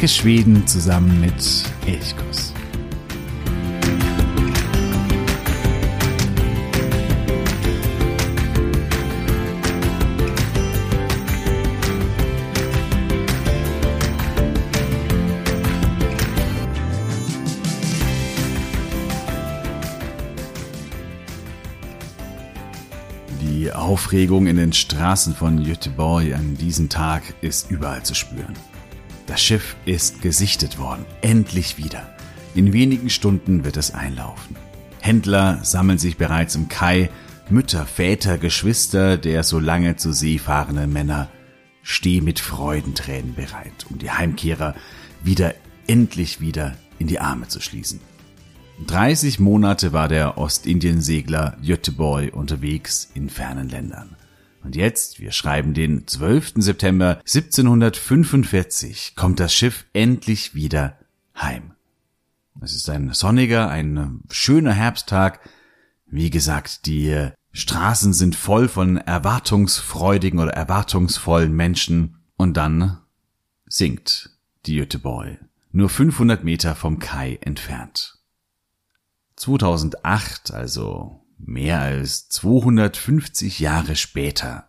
Entdecke Schweden zusammen mit Elchkuss. Die Aufregung in den Straßen von Göteborg an diesem Tag ist überall zu spüren. Das Schiff ist gesichtet worden, endlich wieder. In wenigen Stunden wird es einlaufen. Händler sammeln sich bereits im Kai, Mütter, Väter, Geschwister der so lange zu See fahrenden Männer stehen mit Freudentränen bereit, um die Heimkehrer wieder endlich wieder in die Arme zu schließen. 30 Monate war der Ostindien-Segler Göteborg unterwegs in fernen Ländern. Und jetzt, wir schreiben den 12. September 1745, kommt das Schiff endlich wieder heim. Es ist ein sonniger, ein schöner Herbsttag. Wie gesagt, die Straßen sind voll von erwartungsfreudigen oder erwartungsvollen Menschen. Und dann sinkt die Göteborg, nur 500 Meter vom Kai entfernt. 2008, also mehr als 250 Jahre später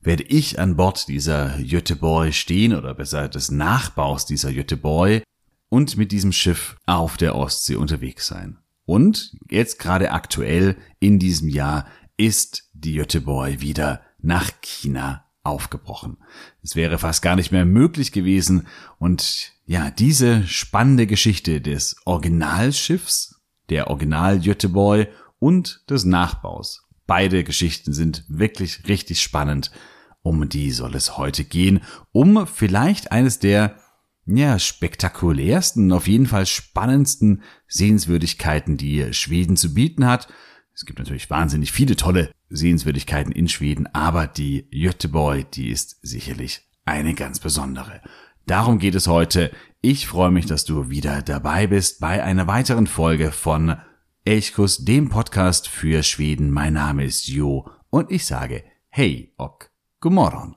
werde ich an Bord dieser Göteborg stehen oder besser des Nachbaus dieser Göteborg und mit diesem Schiff auf der Ostsee unterwegs sein. Und jetzt gerade aktuell in diesem Jahr ist die Göteborg wieder nach China aufgebrochen. Es wäre fast gar nicht mehr möglich gewesen und ja, diese spannende Geschichte des Originalschiffs, der Original Göteborg und des Nachbaus. Beide Geschichten sind wirklich richtig spannend. Um die soll es heute gehen, um vielleicht eines der ja, spektakulärsten, auf jeden Fall spannendsten Sehenswürdigkeiten, die Schweden zu bieten hat. Es gibt natürlich wahnsinnig viele tolle Sehenswürdigkeiten in Schweden, aber die Göteborg, die ist sicherlich eine ganz besondere. Darum geht es heute. Ich freue mich, dass du wieder dabei bist bei einer weiteren Folge von Elchkuss, dem Podcast für Schweden. Mein Name ist Jo und ich sage Hey och God morgon.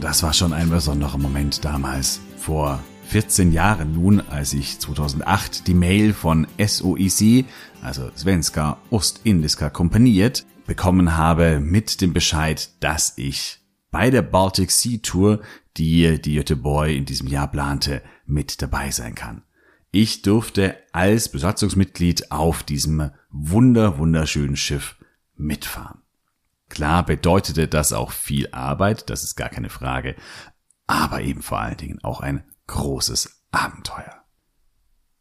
Das war schon ein besonderer Moment damals, vor 14 Jahren nun, als ich 2008 die Mail von SOEC, also Svenska Ostindiska Kompaniet, bekommen habe mit dem Bescheid, dass ich bei der Baltic Sea Tour, die die Göteborg in diesem Jahr plante, mit dabei sein kann. Ich durfte als Besatzungsmitglied auf diesem wunder wunderschönen Schiff mitfahren. Klar bedeutete das auch viel Arbeit, das ist gar keine Frage, aber eben vor allen Dingen auch ein großes Abenteuer.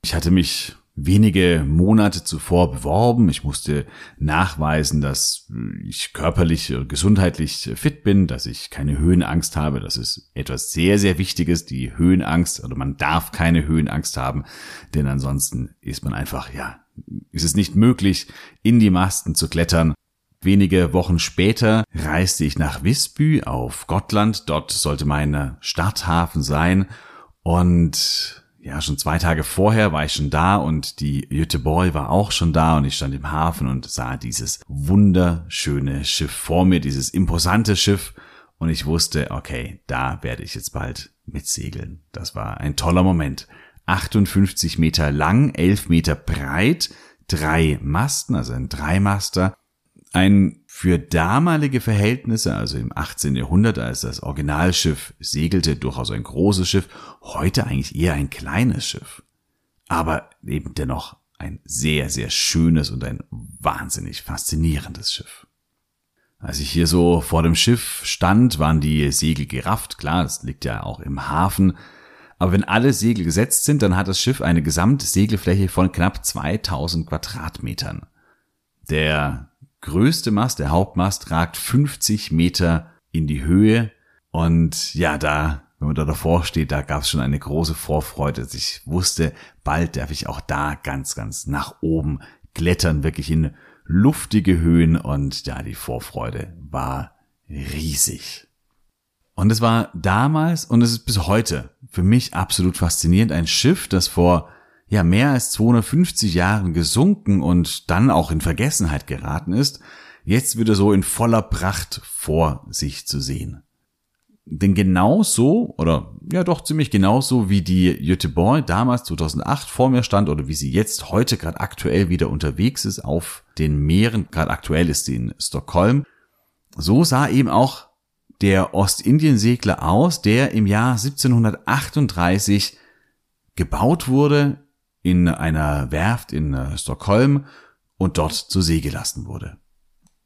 Ich hatte mich wenige Monate zuvor beworben. Ich musste nachweisen, dass ich körperlich, gesundheitlich fit bin, dass ich keine Höhenangst habe. Das ist etwas sehr, sehr Wichtiges, die Höhenangst. Oder man darf keine Höhenangst haben, denn ansonsten ist man einfach, ja, ist es nicht möglich, in die Masten zu klettern. Wenige Wochen später reiste ich nach Visby auf Gottland. Dort sollte mein Starthafen sein und ja, schon zwei Tage vorher war ich schon da und die Göteborg war auch schon da und ich stand im Hafen und sah dieses wunderschöne Schiff vor mir, dieses imposante Schiff und ich wusste, okay, da werde ich jetzt bald mitsegeln. Das war ein toller Moment. 58 Meter lang, 11 Meter breit, drei Masten, also ein Dreimaster, ein für damalige Verhältnisse, also im 18. Jahrhundert, als das Originalschiff segelte, durchaus ein großes Schiff, heute eigentlich eher ein kleines Schiff. Aber eben dennoch ein sehr, sehr schönes und ein wahnsinnig faszinierendes Schiff. Als ich hier so vor dem Schiff stand, waren die Segel gerafft. Klar, das liegt ja auch im Hafen. Aber wenn alle Segel gesetzt sind, dann hat das Schiff eine Gesamtsegelfläche von knapp 2000 Quadratmetern. Der größte Mast, der Hauptmast, ragt 50 Meter in die Höhe. Und ja, da, wenn man da davor steht, da gab es schon eine große Vorfreude. Ich wusste, bald darf ich auch da ganz, ganz nach oben klettern, wirklich in luftige Höhen. Und ja, die Vorfreude war riesig. Und es war damals und es ist bis heute für mich absolut faszinierend, ein Schiff, das vor ja mehr als 250 Jahren gesunken und dann auch in Vergessenheit geraten ist, jetzt wieder so in voller Pracht vor sich zu sehen. Denn genauso, oder ja doch ziemlich genauso wie die Göteborg damals 2008 vor mir stand oder wie sie jetzt heute gerade aktuell wieder unterwegs ist auf den Meeren, gerade aktuell ist sie in Stockholm, so sah eben auch der Ostindiensegler aus, der im Jahr 1738 gebaut wurde in einer Werft in äh, Stockholm und dort zur See gelassen wurde.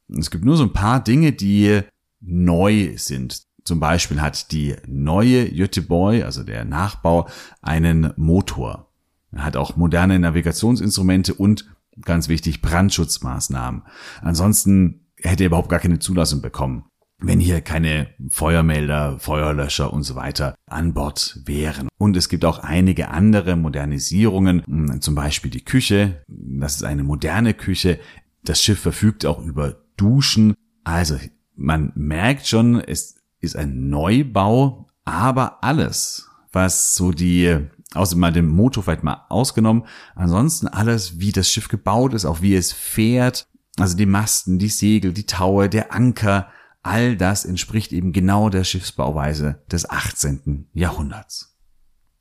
Es gibt nur so ein paar Dinge, die neu sind. Zum Beispiel hat die neue Göteborg, also der Nachbau, einen Motor. Er hat auch moderne Navigationsinstrumente und ganz wichtig Brandschutzmaßnahmen. Ansonsten hätte er überhaupt gar keine Zulassung bekommen, wenn hier keine Feuermelder, Feuerlöscher und so weiter an Bord wären. Und es gibt auch einige andere Modernisierungen, hm, zum Beispiel die Küche. Das ist eine moderne Küche. Das Schiff verfügt auch über Duschen. Also man merkt schon, es ist ein Neubau, aber alles, was so die, außer mal den Motor vielleicht mal ausgenommen, ansonsten alles, wie das Schiff gebaut ist, auch wie es fährt, also die Masten, die Segel, die Taue, der Anker, all das entspricht eben genau der Schiffsbauweise des 18. Jahrhunderts.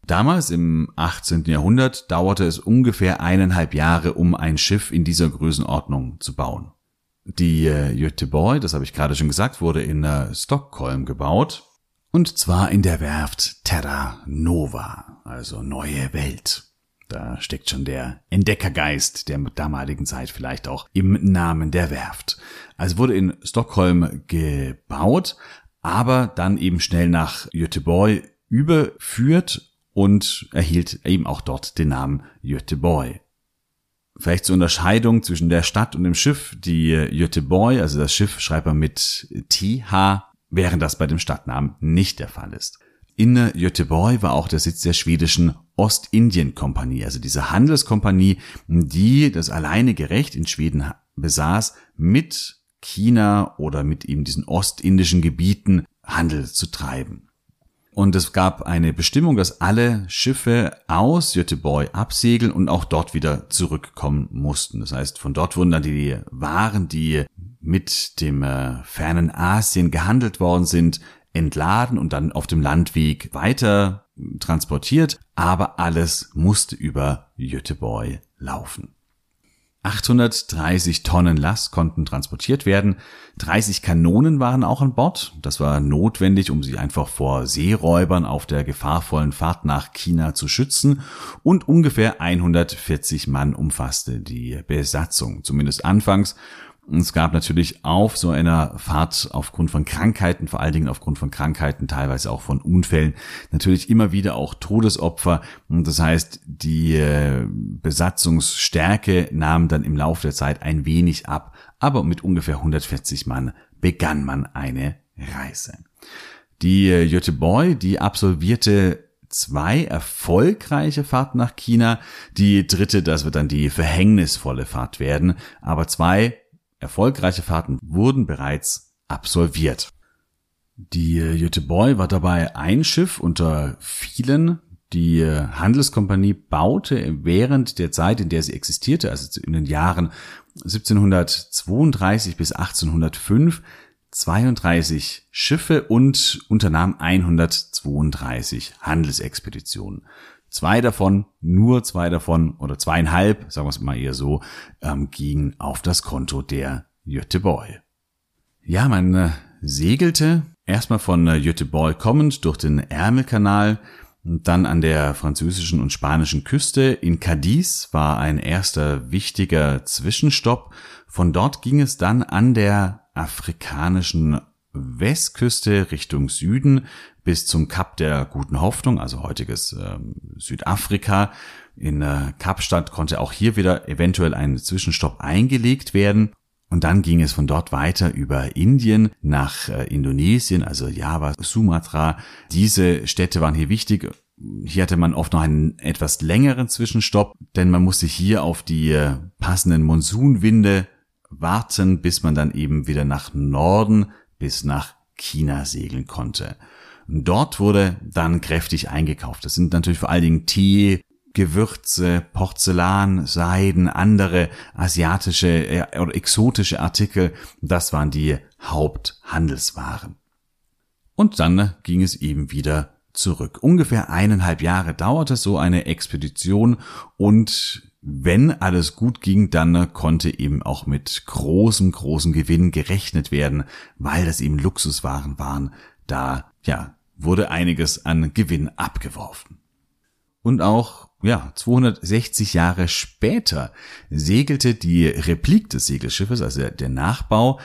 Damals im 18. Jahrhundert dauerte es ungefähr eineinhalb Jahre, um ein Schiff in dieser Größenordnung zu bauen. Die äh, Göteborg, das habe ich gerade schon gesagt, wurde in äh, Stockholm gebaut. Und zwar in der Werft Terra Nova, also neue Welt. Da steckt schon der Entdeckergeist der damaligen Zeit vielleicht auch im Namen der Werft. Also wurde in Stockholm gebaut, aber dann eben schnell nach Göteborg überführt und erhielt eben auch dort den Namen Göteborg. Vielleicht zur Unterscheidung zwischen der Stadt und dem Schiff. Die Göteborg, also das Schiff, schreibt man mit TH, während das bei dem Stadtnamen nicht der Fall ist. In Göteborg war auch der Sitz der schwedischen Ostindien-Kompanie, also diese Handelskompanie, die das alleinige Recht in Schweden besaß, mit China oder mit eben diesen ostindischen Gebieten Handel zu treiben. Und es gab eine Bestimmung, dass alle Schiffe aus Göteborg absegeln und auch dort wieder zurückkommen mussten. Das heißt, von dort wurden dann die Waren, die mit dem äh, fernen Asien gehandelt worden sind, entladen und dann auf dem Landweg weiter transportiert. Aber alles musste über Göteborg laufen. 830 Tonnen Last konnten transportiert werden. 30 Kanonen waren auch an Bord. Das war notwendig, um sie einfach vor Seeräubern auf der gefahrvollen Fahrt nach China zu schützen. Und ungefähr 140 Mann umfasste die Besatzung, zumindest anfangs. Es gab natürlich auf so einer Fahrt aufgrund von Krankheiten, vor allen Dingen aufgrund von Krankheiten, teilweise auch von Unfällen, natürlich immer wieder auch Todesopfer. Und das heißt, die äh, Besatzungsstärke nahm dann im Laufe der Zeit ein wenig ab, aber mit ungefähr 140 Mann begann man eine Reise. Die äh, Göteborg, die absolvierte zwei erfolgreiche Fahrten nach China. Die dritte, das wird dann die verhängnisvolle Fahrt werden. Aber zwei Erfolgreiche Fahrten wurden bereits absolviert. Die Göteborg war dabei ein Schiff unter vielen. Die Handelskompanie baute während der Zeit, in der sie existierte, also in den Jahren 1732 bis 1805, 32 Schiffe und unternahm 132 Handelsexpeditionen. Zwei davon, nur zwei davon oder zweieinhalb, sagen wir es mal eher so, ähm, gingen auf das Konto der Göteborg. Ja, man äh, segelte erstmal von äh, Göteborg kommend durch den Ärmelkanal, dann an der französischen und spanischen Küste in Cadiz war ein erster wichtiger Zwischenstopp. Von dort ging es dann an der afrikanischen Westküste Richtung Süden bis zum Kap der Guten Hoffnung, also heutiges ähm, Südafrika. In äh, Kapstadt konnte auch hier wieder eventuell ein Zwischenstopp eingelegt werden. Und dann ging es von dort weiter über Indien nach äh, Indonesien, also Java, Sumatra. Diese Städte waren hier wichtig. Hier hatte man oft noch einen etwas längeren Zwischenstopp, denn man musste hier auf die äh, passenden Monsunwinde warten, bis man dann eben wieder nach Norden bis nach China segeln konnte. Dort wurde dann kräftig eingekauft. Das sind natürlich vor allen Dingen Tee, Gewürze, Porzellan, Seiden, andere asiatische äh, oder exotische Artikel. Das waren die Haupthandelswaren. Und dann ging es eben wieder zurück. Ungefähr eineinhalb Jahre dauerte so eine Expedition und wenn alles gut ging, dann konnte eben auch mit großem, großem Gewinn gerechnet werden, weil das eben Luxuswaren waren. Da, ja, wurde einiges an Gewinn abgeworfen. Und auch, ja, 260 Jahre später segelte die Replik des Segelschiffes, also der Nachbau,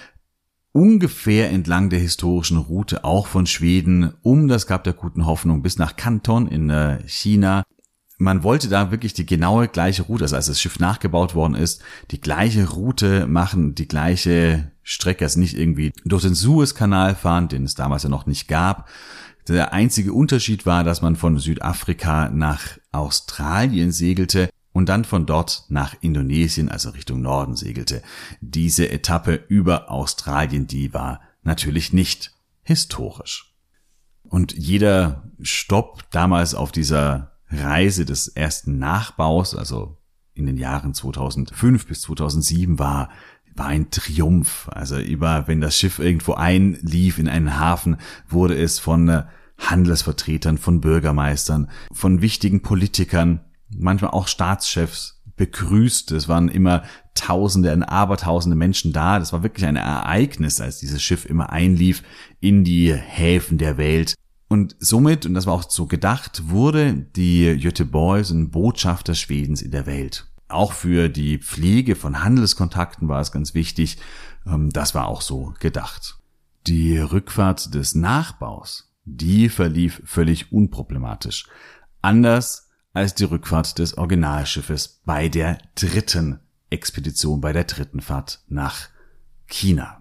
ungefähr entlang der historischen Route auch von Schweden um das Kap der Guten Hoffnung bis nach Kanton in äh, China man wollte da wirklich die genaue gleiche Route, also als das Schiff nachgebaut worden ist, die gleiche Route machen, die gleiche Strecke, also nicht irgendwie durch den Suezkanal fahren, den es damals ja noch nicht gab. Der einzige Unterschied war, dass man von Südafrika nach Australien segelte und dann von dort nach Indonesien, also Richtung Norden segelte. Diese Etappe über Australien, die war natürlich nicht historisch. Und jeder Stopp damals auf dieser Reise des ersten Nachbaus, also in den Jahren 2005 bis 2007 war, war ein Triumph. Also über, wenn das Schiff irgendwo einlief in einen Hafen, wurde es von äh, Handelsvertretern, von Bürgermeistern, von wichtigen Politikern, manchmal auch Staatschefs begrüßt. Es waren immer Tausende, Abertausende Menschen da. Das war wirklich ein Ereignis, als dieses Schiff immer einlief in die Häfen der Welt. Und somit, und das war auch so gedacht, wurde die Göteborg ein Botschafter Schwedens in der Welt. Auch für die Pflege von Handelskontakten war es ganz wichtig. Ähm, das war auch so gedacht. Die Rückfahrt des Nachbaus, die verlief völlig unproblematisch. Anders als die Rückfahrt des Originalschiffes bei der dritten Expedition, bei der dritten Fahrt nach China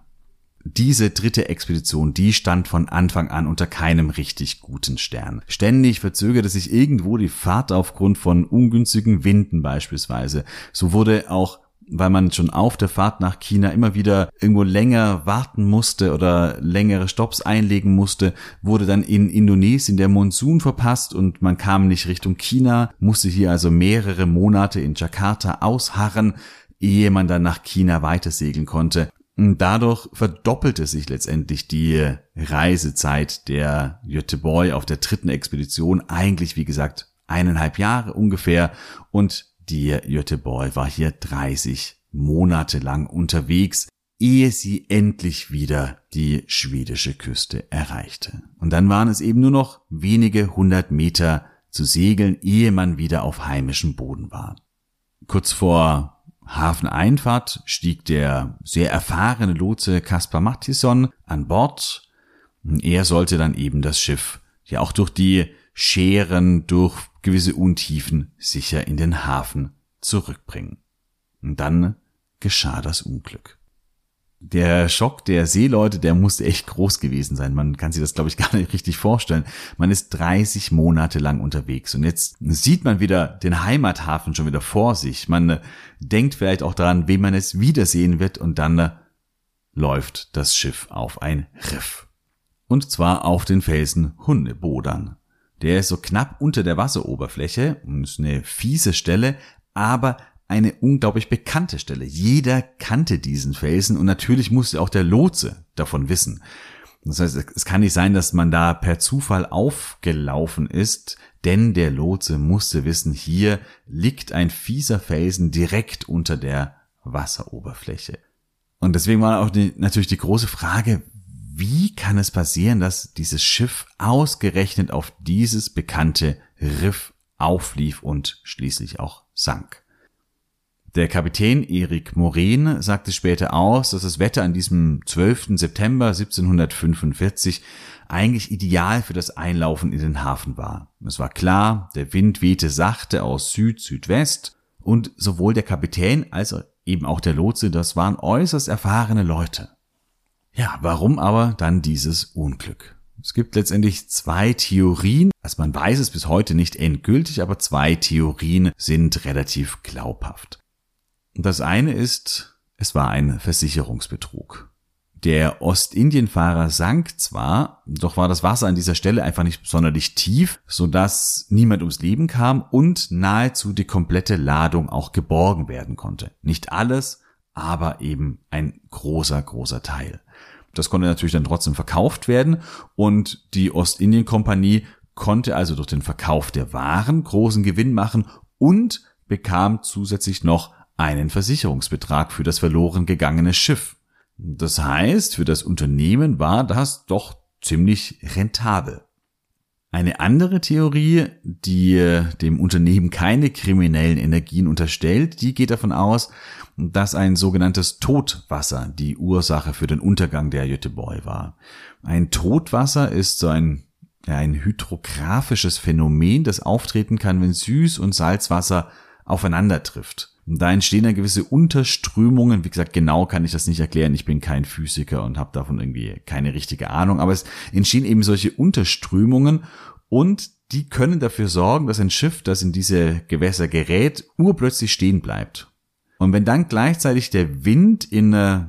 diese dritte Expedition, die stand von Anfang an unter keinem richtig guten Stern. Ständig verzögerte sich irgendwo die Fahrt aufgrund von ungünstigen Winden beispielsweise. So wurde auch weil man schon auf der Fahrt nach China immer wieder irgendwo länger warten musste oder längere Stops einlegen musste, wurde dann in Indonesien der Monsun verpasst und man kam nicht Richtung China, musste hier also mehrere Monate in Jakarta ausharren, ehe man dann nach China weitersegeln konnte. Dadurch verdoppelte sich letztendlich die Reisezeit der Göteborg auf der dritten Expedition. Eigentlich, wie gesagt, eineinhalb Jahre ungefähr. Und die Göteborg war hier 30 Monate lang unterwegs, ehe sie endlich wieder die schwedische Küste erreichte. Und dann waren es eben nur noch wenige hundert Meter zu segeln, ehe man wieder auf heimischem Boden war. Kurz vor Hafeneinfahrt stieg der sehr erfahrene Lotse Kaspar Mattisson an Bord. Er sollte dann eben das Schiff ja auch durch die Scheren, durch gewisse Untiefen sicher in den Hafen zurückbringen. Und dann geschah das Unglück der Schock der Seeleute, der musste echt groß gewesen sein. Man kann sich das, glaube ich, gar nicht richtig vorstellen. Man ist 30 Monate lang unterwegs und jetzt sieht man wieder den Heimathafen schon wieder vor sich. Man äh, denkt vielleicht auch daran, wem man es wiedersehen wird und dann äh, läuft das Schiff auf ein Riff. Und zwar auf den Felsen Hundebodern. Der ist so knapp unter der Wasseroberfläche und ist eine fiese Stelle, aber eine unglaublich bekannte Stelle. Jeder kannte diesen Felsen und natürlich musste auch der Lotse davon wissen. Das heißt, es kann nicht sein, dass man da per Zufall aufgelaufen ist, denn der Lotse musste wissen, hier liegt ein fieser Felsen direkt unter der Wasseroberfläche. Und deswegen war auch die, natürlich die große Frage, wie kann es passieren, dass dieses Schiff ausgerechnet auf dieses bekannte Riff auflief und schließlich auch sank? Der Kapitän Erik Moren sagte später aus, dass das Wetter an diesem 12. September 1745 eigentlich ideal für das Einlaufen in den Hafen war. Es war klar, der Wind wehte sachte aus Süd-Südwest und sowohl der Kapitän als eben auch der Lotse, das waren äußerst erfahrene Leute. Ja, warum aber dann dieses Unglück? Es gibt letztendlich zwei Theorien, also man weiß es bis heute nicht endgültig, aber zwei Theorien sind relativ glaubhaft. Das eine ist, es war ein Versicherungsbetrug. Der Ostindienfahrer sank zwar, doch war das Wasser an dieser Stelle einfach nicht sonderlich tief, sodass niemand ums Leben kam und nahezu die komplette Ladung auch geborgen werden konnte. Nicht alles, aber eben ein großer, großer Teil. Das konnte natürlich dann trotzdem verkauft werden und die Ostindien-Kompanie konnte also durch den Verkauf der Waren großen Gewinn machen und bekam zusätzlich noch einen Versicherungsbetrag für das verloren gegangene Schiff. Das heißt, für das Unternehmen war das doch ziemlich rentabel. Eine andere Theorie, die dem Unternehmen keine kriminellen Energien unterstellt, die geht davon aus, dass ein sogenanntes Totwasser die Ursache für den Untergang der Jüteboy war. Ein Totwasser ist so ein, ein hydrographisches Phänomen, das auftreten kann, wenn Süß- und Salzwasser aufeinander trifft. Da entstehen dann gewisse Unterströmungen. Wie gesagt, genau kann ich das nicht erklären. Ich bin kein Physiker und habe davon irgendwie keine richtige Ahnung. Aber es entstehen eben solche Unterströmungen und die können dafür sorgen, dass ein Schiff, das in diese Gewässer gerät, urplötzlich stehen bleibt. Und wenn dann gleichzeitig der Wind in äh,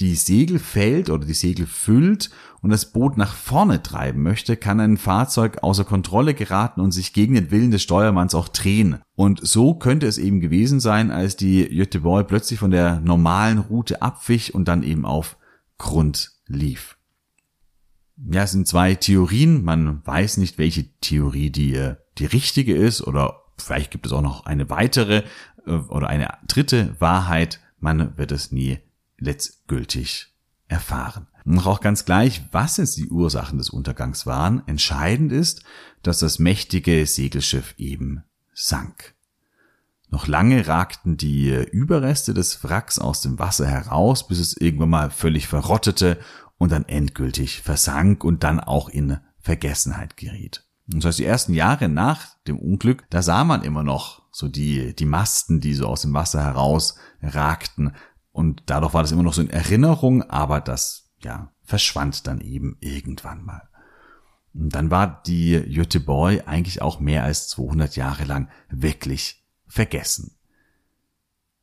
die Segel fällt oder die Segel füllt und das Boot nach vorne treiben möchte, kann ein Fahrzeug außer Kontrolle geraten und sich gegen den Willen des Steuermanns auch drehen. Und so könnte es eben gewesen sein, als die Göteborg plötzlich von der normalen Route abwich und dann eben auf Grund lief. Ja, es sind zwei Theorien. Man weiß nicht, welche Theorie die, äh, die richtige ist oder vielleicht gibt es auch noch eine weitere äh, oder eine dritte Wahrheit. Man wird es nie letztgültig erfahren. Und auch ganz gleich, was jetzt die Ursachen des Untergangs waren, entscheidend ist, dass das mächtige Segelschiff eben sank. Noch lange ragten die Überreste des Wracks aus dem Wasser heraus, bis es irgendwann mal völlig verrottete und dann endgültig versank und dann auch in Vergessenheit geriet. Und das heißt, die ersten Jahre nach dem Unglück, da sah man immer noch so die, die Masten, die so aus dem Wasser heraus ragten, und dadurch war das immer noch so in Erinnerung, aber das, ja, verschwand dann eben irgendwann mal. Und dann war die Göteborg eigentlich auch mehr als 200 Jahre lang wirklich vergessen.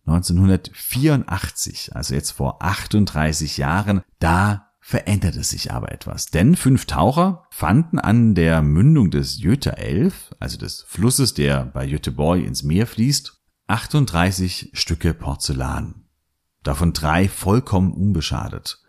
1984, also jetzt vor 38 Jahren, da veränderte sich aber etwas. Denn fünf Taucher fanden an der Mündung des 11, also des Flusses, der bei Göteborg ins Meer fließt, 38 Stücke Porzellan davon drei vollkommen unbeschadet.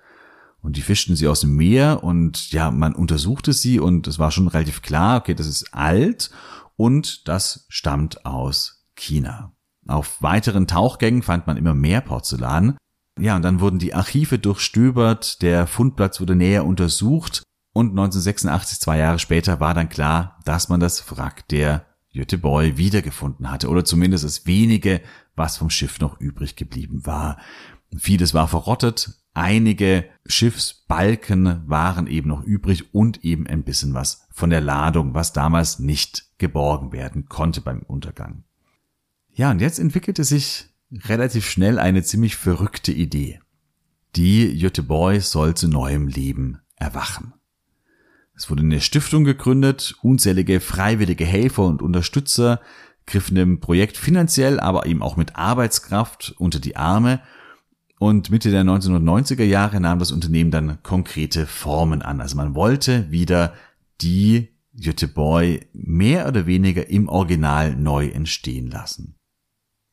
Und die fischten sie aus dem Meer und ja, man untersuchte sie und es war schon relativ klar, okay, das ist alt und das stammt aus China. Auf weiteren Tauchgängen fand man immer mehr Porzellan. Ja, und dann wurden die Archive durchstöbert, der Fundplatz wurde näher untersucht und 1986, zwei Jahre später, war dann klar, dass man das Wrack der Göteborg wiedergefunden hatte oder zumindest das wenige, was vom Schiff noch übrig geblieben war. Vieles war verrottet, einige Schiffsbalken waren eben noch übrig und eben ein bisschen was von der Ladung, was damals nicht geborgen werden konnte beim Untergang. Ja, und jetzt entwickelte sich relativ schnell eine ziemlich verrückte Idee. Die Göteborg soll zu neuem Leben erwachen. Es wurde eine Stiftung gegründet, unzählige freiwillige Helfer und Unterstützer griffen dem Projekt finanziell, aber eben auch mit Arbeitskraft unter die Arme und Mitte der 1990er Jahre nahm das Unternehmen dann konkrete Formen an. Also man wollte wieder die Göteborg mehr oder weniger im Original neu entstehen lassen.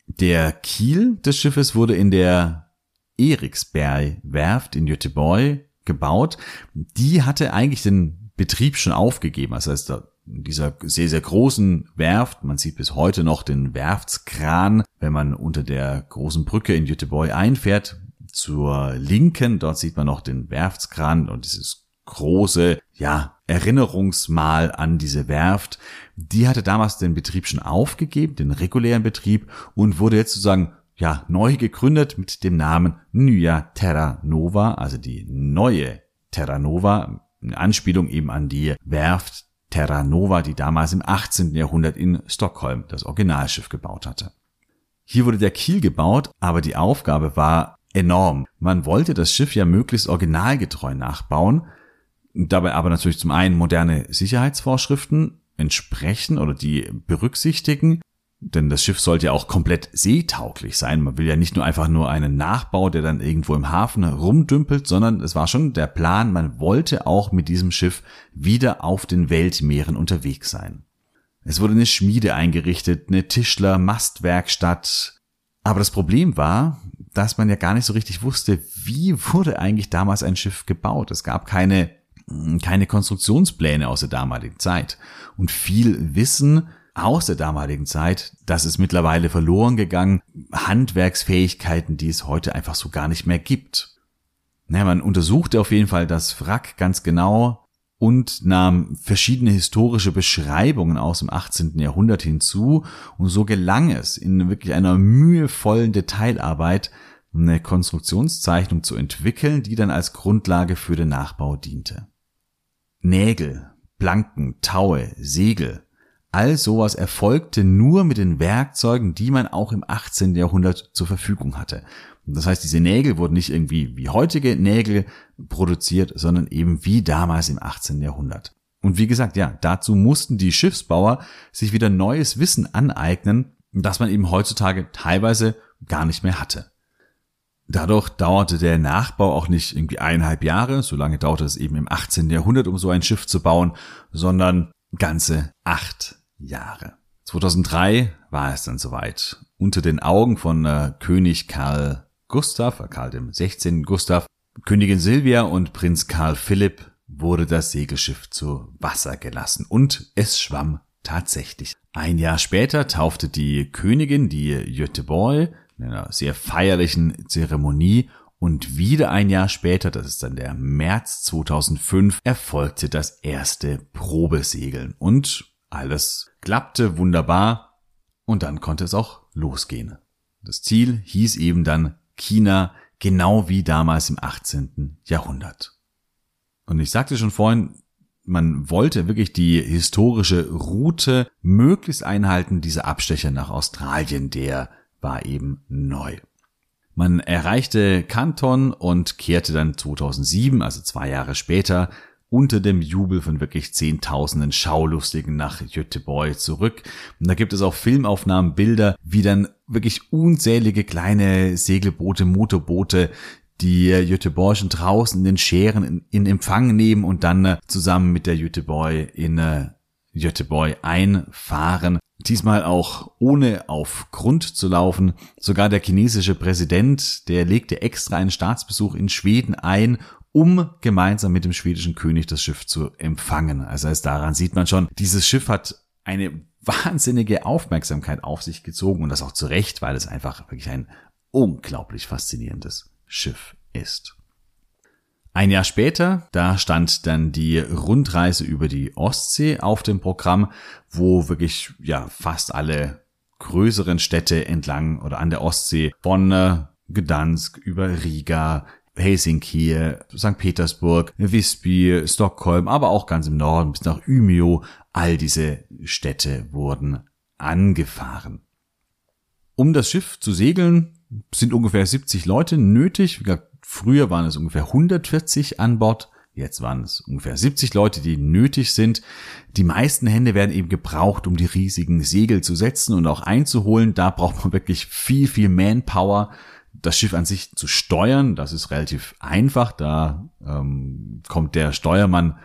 Der Kiel des Schiffes wurde in der Eriksberg Werft in Göteborg gebaut. Die hatte eigentlich den Betrieb schon aufgegeben. Das heißt, dieser sehr, sehr großen Werft. Man sieht bis heute noch den Werftskran, wenn man unter der großen Brücke in Göteborg einfährt. Zur Linken, dort sieht man noch den Werftskran und dieses große, ja, Erinnerungsmal an diese Werft. Die hatte damals den Betrieb schon aufgegeben, den regulären Betrieb und wurde jetzt sozusagen ja, neu gegründet mit dem Namen Nya Terra Nova, also die neue Terra Nova, eine Anspielung eben an die Werft Terra Nova, die damals im 18. Jahrhundert in Stockholm das Originalschiff gebaut hatte. Hier wurde der Kiel gebaut, aber die Aufgabe war enorm. Man wollte das Schiff ja möglichst originalgetreu nachbauen, dabei aber natürlich zum einen moderne Sicherheitsvorschriften entsprechen oder die berücksichtigen. Denn das Schiff sollte ja auch komplett seetauglich sein. Man will ja nicht nur einfach nur einen Nachbau, der dann irgendwo im Hafen rumdümpelt, sondern es war schon der Plan, man wollte auch mit diesem Schiff wieder auf den Weltmeeren unterwegs sein. Es wurde eine Schmiede eingerichtet, eine Tischler-Mastwerkstatt. Aber das Problem war, dass man ja gar nicht so richtig wusste, wie wurde eigentlich damals ein Schiff gebaut. Es gab keine, keine Konstruktionspläne aus der damaligen Zeit. Und viel Wissen aus der damaligen Zeit, das ist mittlerweile verloren gegangen. Handwerksfähigkeiten, die es heute einfach so gar nicht mehr gibt. Naja, man untersuchte auf jeden Fall das Wrack ganz genau und nahm verschiedene historische Beschreibungen aus dem 18. Jahrhundert hinzu und so gelang es in wirklich einer mühevollen Detailarbeit eine Konstruktionszeichnung zu entwickeln, die dann als Grundlage für den Nachbau diente. Nägel, Planken, Taue, Segel, all sowas erfolgte nur mit den Werkzeugen, die man auch im 18. Jahrhundert zur Verfügung hatte. Das heißt, diese Nägel wurden nicht irgendwie wie heutige Nägel produziert, sondern eben wie damals im 18. Jahrhundert. Und wie gesagt, ja, dazu mussten die Schiffsbauer sich wieder neues Wissen aneignen, das man eben heutzutage teilweise gar nicht mehr hatte. Dadurch dauerte der Nachbau auch nicht irgendwie eineinhalb Jahre, so lange dauerte es eben im 18. Jahrhundert, um so ein Schiff zu bauen, sondern ganze acht Jahre. 2003 war es dann soweit. Unter den Augen von äh, König Karl Gustav, äh, Karl dem 16. Gustav, Königin Silvia und Prinz Karl Philipp wurde das Segelschiff zu Wasser gelassen und es schwamm tatsächlich. Ein Jahr später taufte die Königin die Göteborg in einer sehr feierlichen Zeremonie und wieder ein Jahr später, das ist dann der März 2005, erfolgte das erste Probesegeln und alles klappte wunderbar und dann konnte es auch losgehen. Das Ziel hieß eben dann China, genau wie damals im 18. Jahrhundert. Und ich sagte schon vorhin, man wollte wirklich die historische Route möglichst einhalten. Dieser Abstecher nach Australien, der war eben neu. Man erreichte Canton und kehrte dann 2007, also zwei Jahre später, unter dem Jubel von wirklich Zehntausenden Schaulustigen nach Göteborg zurück. Und da gibt es auch Filmaufnahmen, Bilder, wie dann wirklich unzählige kleine Segelboote, Motorboote die Göteborgschen draußen in den Scheren in, Empfang nehmen und dann äh, zusammen mit der Göteborg in äh, einfahren. Diesmal auch ohne auf Grund zu laufen. Sogar der chinesische Präsident, der legte extra einen Staatsbesuch in Schweden ein, um gemeinsam mit dem schwedischen König das Schiff zu empfangen. Also als daran sieht man schon, dieses Schiff hat eine wahnsinnige Aufmerksamkeit auf sich gezogen und das auch zu Recht, weil es einfach wirklich ein unglaublich faszinierendes Schiff ist. Ein Jahr später, da stand dann die Rundreise über die Ostsee auf dem Programm, wo wirklich ja fast alle größeren Städte entlang oder an der Ostsee von Gdansk über Riga, Helsinki, St. Petersburg, Visby, Stockholm, aber auch ganz im Norden bis nach Umeå, all diese Städte wurden angefahren. Um das Schiff zu segeln, sind ungefähr 70 Leute nötig. Früher waren es ungefähr 140 an Bord. Jetzt waren es ungefähr 70 Leute, die nötig sind. Die meisten Hände werden eben gebraucht, um die riesigen Segel zu setzen und auch einzuholen. Da braucht man wirklich viel, viel Manpower das Schiff an sich zu steuern, das ist relativ einfach. Da ähm, kommt der Steuermann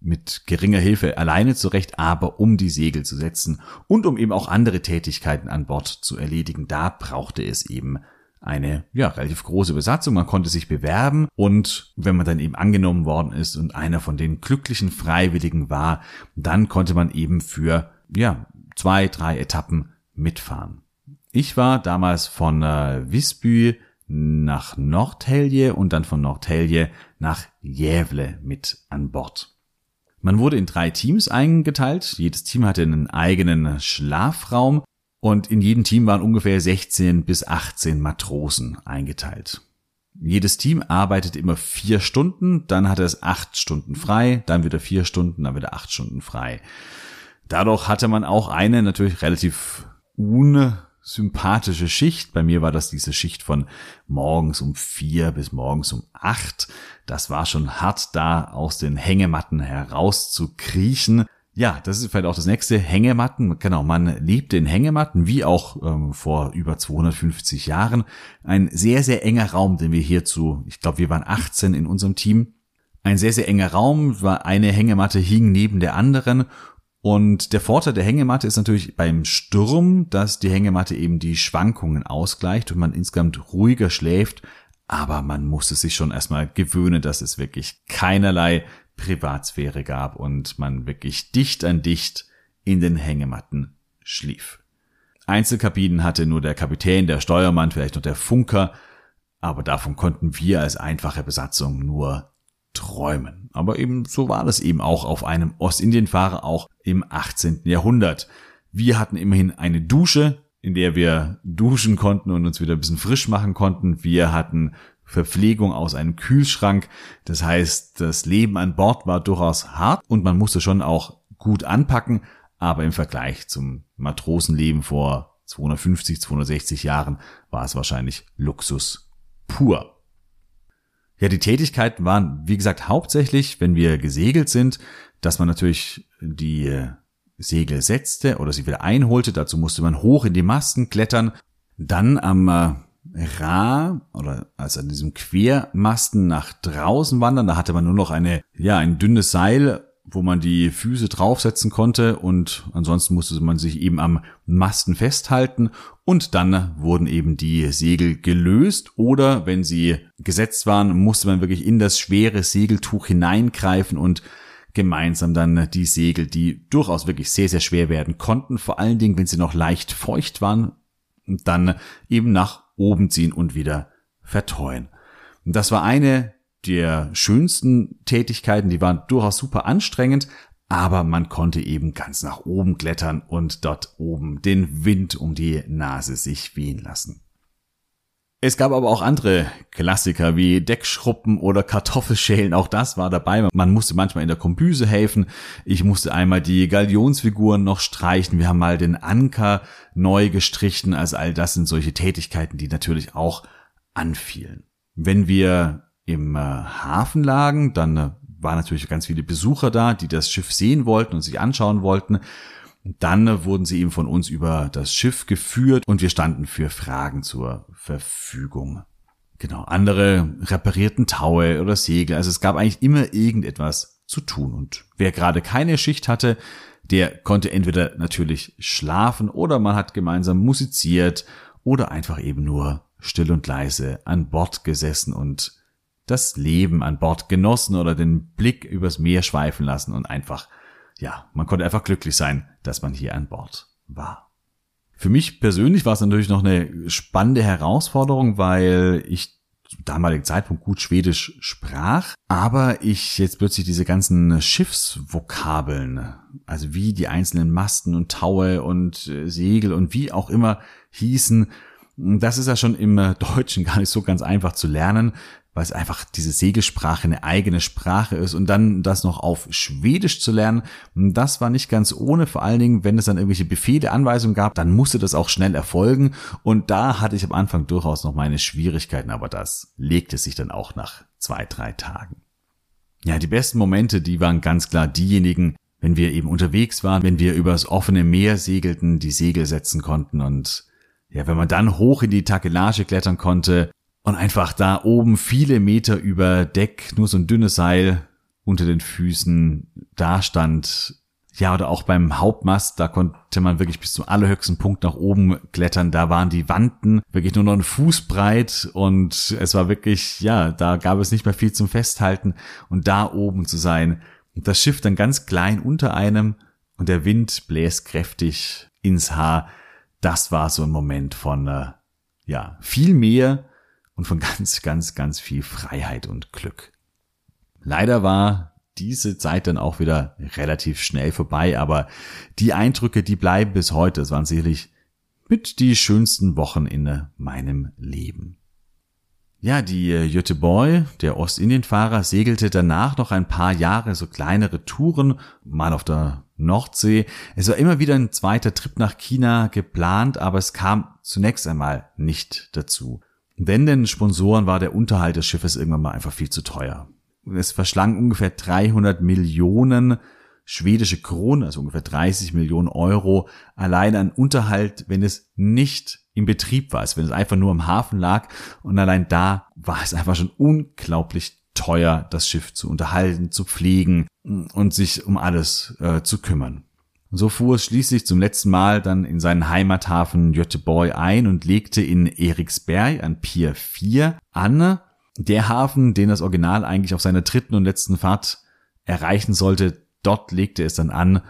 mit geringer Hilfe alleine zurecht, aber um die Segel zu setzen und um eben auch andere Tätigkeiten an Bord zu erledigen, da brauchte es eben eine ja relativ große Besatzung. Man konnte sich bewerben und wenn man dann eben angenommen worden ist und einer von den glücklichen Freiwilligen war, dann konnte man eben für ja zwei, drei Etappen mitfahren. Ich war damals von äh, Visby nach Nordhelje und dann von Nordhelje nach Jävle mit an Bord. Man wurde in drei Teams eingeteilt. Jedes Team hatte einen eigenen Schlafraum und in jedem Team waren ungefähr 16 bis 18 Matrosen eingeteilt. Jedes Team arbeitet immer vier Stunden, dann hat es acht Stunden frei, dann wieder vier Stunden, dann wieder acht Stunden frei. Dadurch hatte man auch eine natürlich relativ un sympathische Schicht. Bei mir war das diese Schicht von morgens um vier bis morgens um acht. Das war schon hart da aus den Hängematten heraus zu kriechen. Ja, das ist vielleicht auch das nächste. Hängematten. Genau, man lebt in Hängematten, wie auch ähm, vor über 250 Jahren. Ein sehr, sehr enger Raum, den wir hierzu, ich glaube, wir waren 18 in unserem Team. Ein sehr, sehr enger Raum, war eine Hängematte hing neben der anderen. Und der Vorteil der Hängematte ist natürlich beim Sturm, dass die Hängematte eben die Schwankungen ausgleicht und man insgesamt ruhiger schläft. Aber man muss es sich schon erstmal gewöhnen, dass es wirklich keinerlei Privatsphäre gab und man wirklich dicht an dicht in den Hängematten schlief. Einzelkabinen hatte nur der Kapitän, der Steuermann, vielleicht noch der Funker, aber davon konnten wir als einfache Besatzung nur träumen. Aber eben so war das eben auch auf einem Ostindienfahrer auch im 18. Jahrhundert. Wir hatten immerhin eine Dusche, in der wir duschen konnten und uns wieder ein bisschen frisch machen konnten. Wir hatten Verpflegung aus einem Kühlschrank. Das heißt, das Leben an Bord war durchaus hart und man musste schon auch gut anpacken, aber im Vergleich zum Matrosenleben vor 250, 260 Jahren war es wahrscheinlich Luxus pur. Ja, die Tätigkeiten waren, wie gesagt, hauptsächlich, wenn wir gesegelt sind, dass man natürlich die Segel setzte oder sie wieder einholte. Dazu musste man hoch in die Masten klettern. Dann am äh, Ra oder also an diesem Quermasten nach draußen wandern. Da hatte man nur noch eine, ja, ein dünnes Seil, wo man die Füße draufsetzen konnte und ansonsten musste man sich eben am Masten festhalten und dann wurden eben die Segel gelöst oder wenn sie gesetzt waren, musste man wirklich in das schwere Segeltuch hineingreifen und gemeinsam dann die Segel, die durchaus wirklich sehr, sehr schwer werden konnten, vor allen Dingen, wenn sie noch leicht feucht waren, dann eben nach oben ziehen und wieder vertreuen. Das war eine der schönsten Tätigkeiten, die waren durchaus super anstrengend, aber man konnte eben ganz nach oben klettern und dort oben den Wind um die Nase sich wehen lassen. Es gab aber auch andere Klassiker wie Deckschruppen oder Kartoffelschälen. Auch das war dabei. Man musste manchmal in der Kombüse helfen. Ich musste einmal die Galionsfiguren noch streichen. Wir haben mal den Anker neu gestrichen. Also all das sind solche Tätigkeiten, die natürlich auch anfielen. Wenn wir im äh, Hafen lagen, dann äh, waren natürlich ganz viele Besucher da, die das Schiff sehen wollten und sich anschauen wollten. Dann wurden sie eben von uns über das Schiff geführt und wir standen für Fragen zur Verfügung. Genau, andere reparierten Taue oder Segel. Also es gab eigentlich immer irgendetwas zu tun. Und wer gerade keine Schicht hatte, der konnte entweder natürlich schlafen oder man hat gemeinsam musiziert oder einfach eben nur still und leise an Bord gesessen und das Leben an Bord genossen oder den Blick übers Meer schweifen lassen und einfach ja, man konnte einfach glücklich sein, dass man hier an Bord war. Für mich persönlich war es natürlich noch eine spannende Herausforderung, weil ich zum damaligen Zeitpunkt gut Schwedisch sprach, aber ich jetzt plötzlich diese ganzen Schiffsvokabeln, also wie die einzelnen Masten und Taue und äh, Segel und wie auch immer hießen, das ist ja schon im Deutschen gar nicht so ganz einfach zu lernen weil es einfach diese Segelsprache eine eigene Sprache ist und dann das noch auf Schwedisch zu lernen, das war nicht ganz ohne, vor allen Dingen, wenn es dann irgendwelche Befehle, Anweisungen gab, dann musste das auch schnell erfolgen. Und da hatte ich am Anfang durchaus noch meine Schwierigkeiten, aber das legte sich dann auch nach zwei, drei Tagen. Ja, die besten Momente, die waren ganz klar diejenigen, wenn wir eben unterwegs waren, wenn wir übers offene Meer segelten, die Segel setzen konnten und ja, wenn man dann hoch in die Takelage klettern konnte und einfach da oben viele Meter über Deck nur so ein dünnes Seil unter den Füßen da stand. Ja, oder auch beim Hauptmast, da konnte man wirklich bis zum allerhöchsten Punkt nach oben klettern. Da waren die Wanden wirklich nur noch ein Fuß breit und es war wirklich, ja, da gab es nicht mehr viel zum Festhalten und da oben zu sein. Und das Schiff dann ganz klein unter einem und der Wind bläst kräftig ins Haar. Das war so ein Moment von, äh, ja, viel mehr und von ganz, ganz, ganz viel Freiheit und Glück. Leider war diese Zeit dann auch wieder relativ schnell vorbei, aber die Eindrücke, die bleiben bis heute. Es waren sicherlich mit die schönsten Wochen in meinem Leben. Ja, die äh, Jütte Boy, der Ostindienfahrer, segelte danach noch ein paar Jahre so kleinere Touren, mal auf der Nordsee. Es war immer wieder ein zweiter Trip nach China geplant, aber es kam zunächst einmal nicht dazu. Denn den Sponsoren war der Unterhalt des Schiffes irgendwann mal einfach viel zu teuer. Es verschlang ungefähr 300 Millionen schwedische Kronen, also ungefähr 30 Millionen Euro, allein an Unterhalt, wenn es nicht im Betrieb war, also wenn es einfach nur am Hafen lag. Und allein da war es einfach schon unglaublich teuer, das Schiff zu unterhalten, zu pflegen und sich um alles äh, zu kümmern. So fuhr es schließlich zum letzten Mal dann in seinen Heimathafen Göteborg ein und legte in Eriksberg an Pier 4 an. Der Hafen, den das Original eigentlich auf seiner dritten und letzten Fahrt erreichen sollte, dort legte es dann an,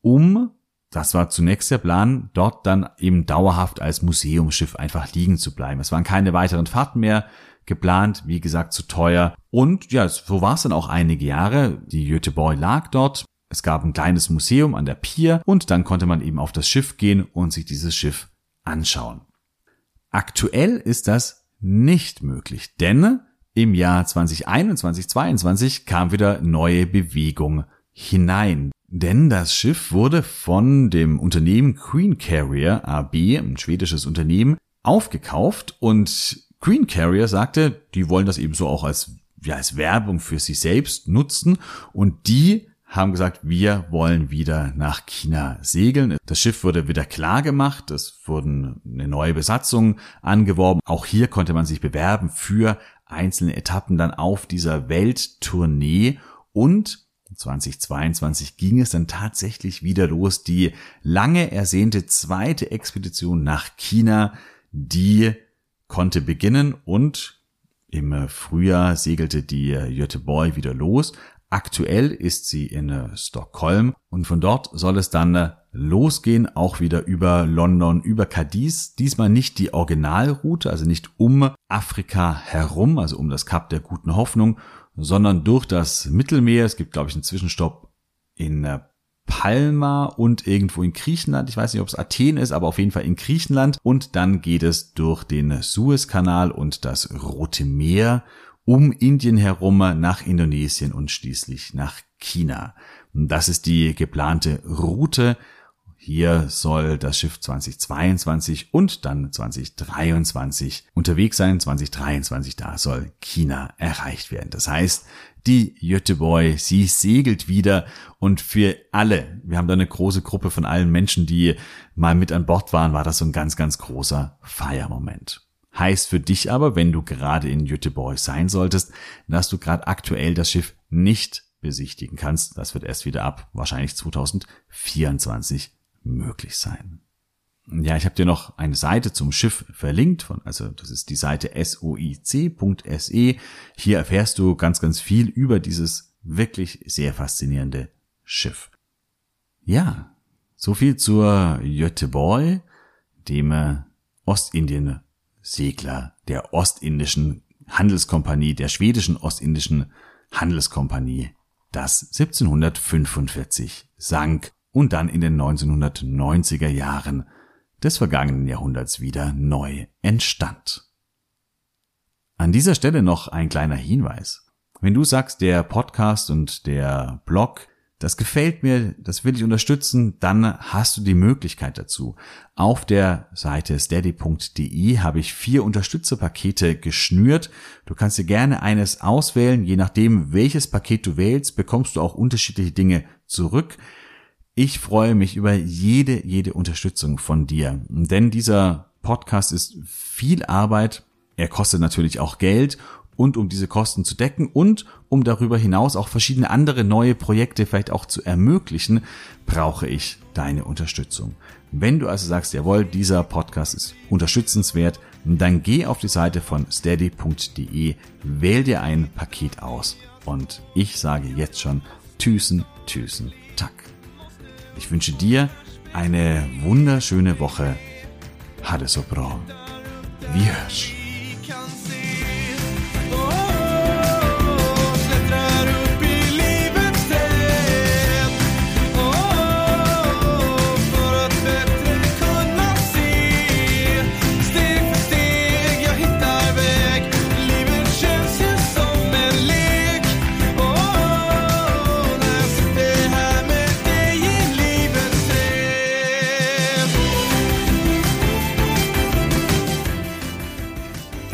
um, das war zunächst der Plan, dort dann eben dauerhaft als Museumsschiff einfach liegen zu bleiben. Es waren keine weiteren Fahrten mehr geplant, wie gesagt, zu teuer. Und ja, so war es dann auch einige Jahre. Die Göteborg lag dort es gab ein kleines Museum an der Pier und dann konnte man eben auf das Schiff gehen und sich dieses Schiff anschauen. Aktuell ist das nicht möglich, denn im Jahr 2021, 2022 kam wieder neue Bewegung hinein. Denn das Schiff wurde von dem Unternehmen Queen Carrier AB, ein schwedisches Unternehmen, aufgekauft und Queen Carrier sagte, die wollen das ebenso auch als, ja, als Werbung für sich selbst nutzen und die haben gesagt, wir wollen wieder nach China segeln. Das Schiff wurde wieder klar gemacht, es wurden eine neue Besatzung angeworben. Auch hier konnte man sich bewerben für einzelne Etappen dann auf dieser Welttournee und 2022 ging es dann tatsächlich wieder los. Die lange ersehnte zweite Expedition nach China, die konnte beginnen und im Frühjahr segelte die Göteborg wieder los. Aktuell ist sie in äh, Stockholm und von dort soll es dann äh, losgehen, auch wieder über London, über Cadiz. Diesmal nicht die Originalroute, also nicht um Afrika herum, also um das Kap der guten Hoffnung, sondern durch das Mittelmeer. Es gibt, glaube ich, einen Zwischenstopp in äh, Palma und irgendwo in Griechenland. Ich weiß nicht, ob es Athen ist, aber auf jeden Fall in Griechenland. Und dann geht es durch den Suezkanal und das Rote Meer um Indien herum nach Indonesien und schließlich nach China. Das ist die geplante Route. Hier soll das Schiff 2022 und dann 2023 unterwegs sein. 2023, da soll China erreicht werden. Das heißt, die Göteborg, sie segelt wieder und für alle, wir haben da eine große Gruppe von allen Menschen, die mal mit an Bord waren, war das so ein ganz, ganz großer Feiermoment. Heißt für dich aber, wenn du gerade in Göteborg sein solltest, dass du gerade aktuell das Schiff nicht besichtigen kannst. Das wird erst wieder ab wahrscheinlich 2024 möglich sein. Ja, ich habe dir noch eine Seite zum Schiff verlinkt, von, also das ist die Seite soic.se. Hier erfährst du ganz, ganz viel über dieses wirklich sehr faszinierende Schiff. Ja, so viel zur Göteborg, dem äh, Ostindien Segler der Ostindischen Handelskompanie, der schwedischen Ostindischen Handelskompanie, das 1745 sank und dann in den 1990er Jahren des vergangenen Jahrhunderts wieder neu entstand. An dieser Stelle noch ein kleiner Hinweis. Wenn du sagst, der Podcast und der Blog das gefällt mir, das will ich unterstützen, dann hast du die Möglichkeit dazu. Auf der Seite steady.de habe ich vier Unterstützerpakete geschnürt. Du kannst dir gerne eines auswählen. Je nachdem, welches Paket du wählst, bekommst du auch unterschiedliche Dinge zurück. Ich freue mich über jede, jede Unterstützung von dir. Denn dieser Podcast ist viel Arbeit. Er kostet natürlich auch Geld und um diese Kosten zu decken und um darüber hinaus auch verschiedene andere neue Projekte vielleicht auch zu ermöglichen, brauche ich deine Unterstützung. Wenn du also sagst, jawohl, dieser Podcast ist unterstützenswert, dann geh auf die Seite von steady.de, wähl dir ein Paket aus und ich sage jetzt schon Tüßen, Tüßen, Tack. Ich wünsche dir eine wunderschöne Woche. Hade so bra. Wir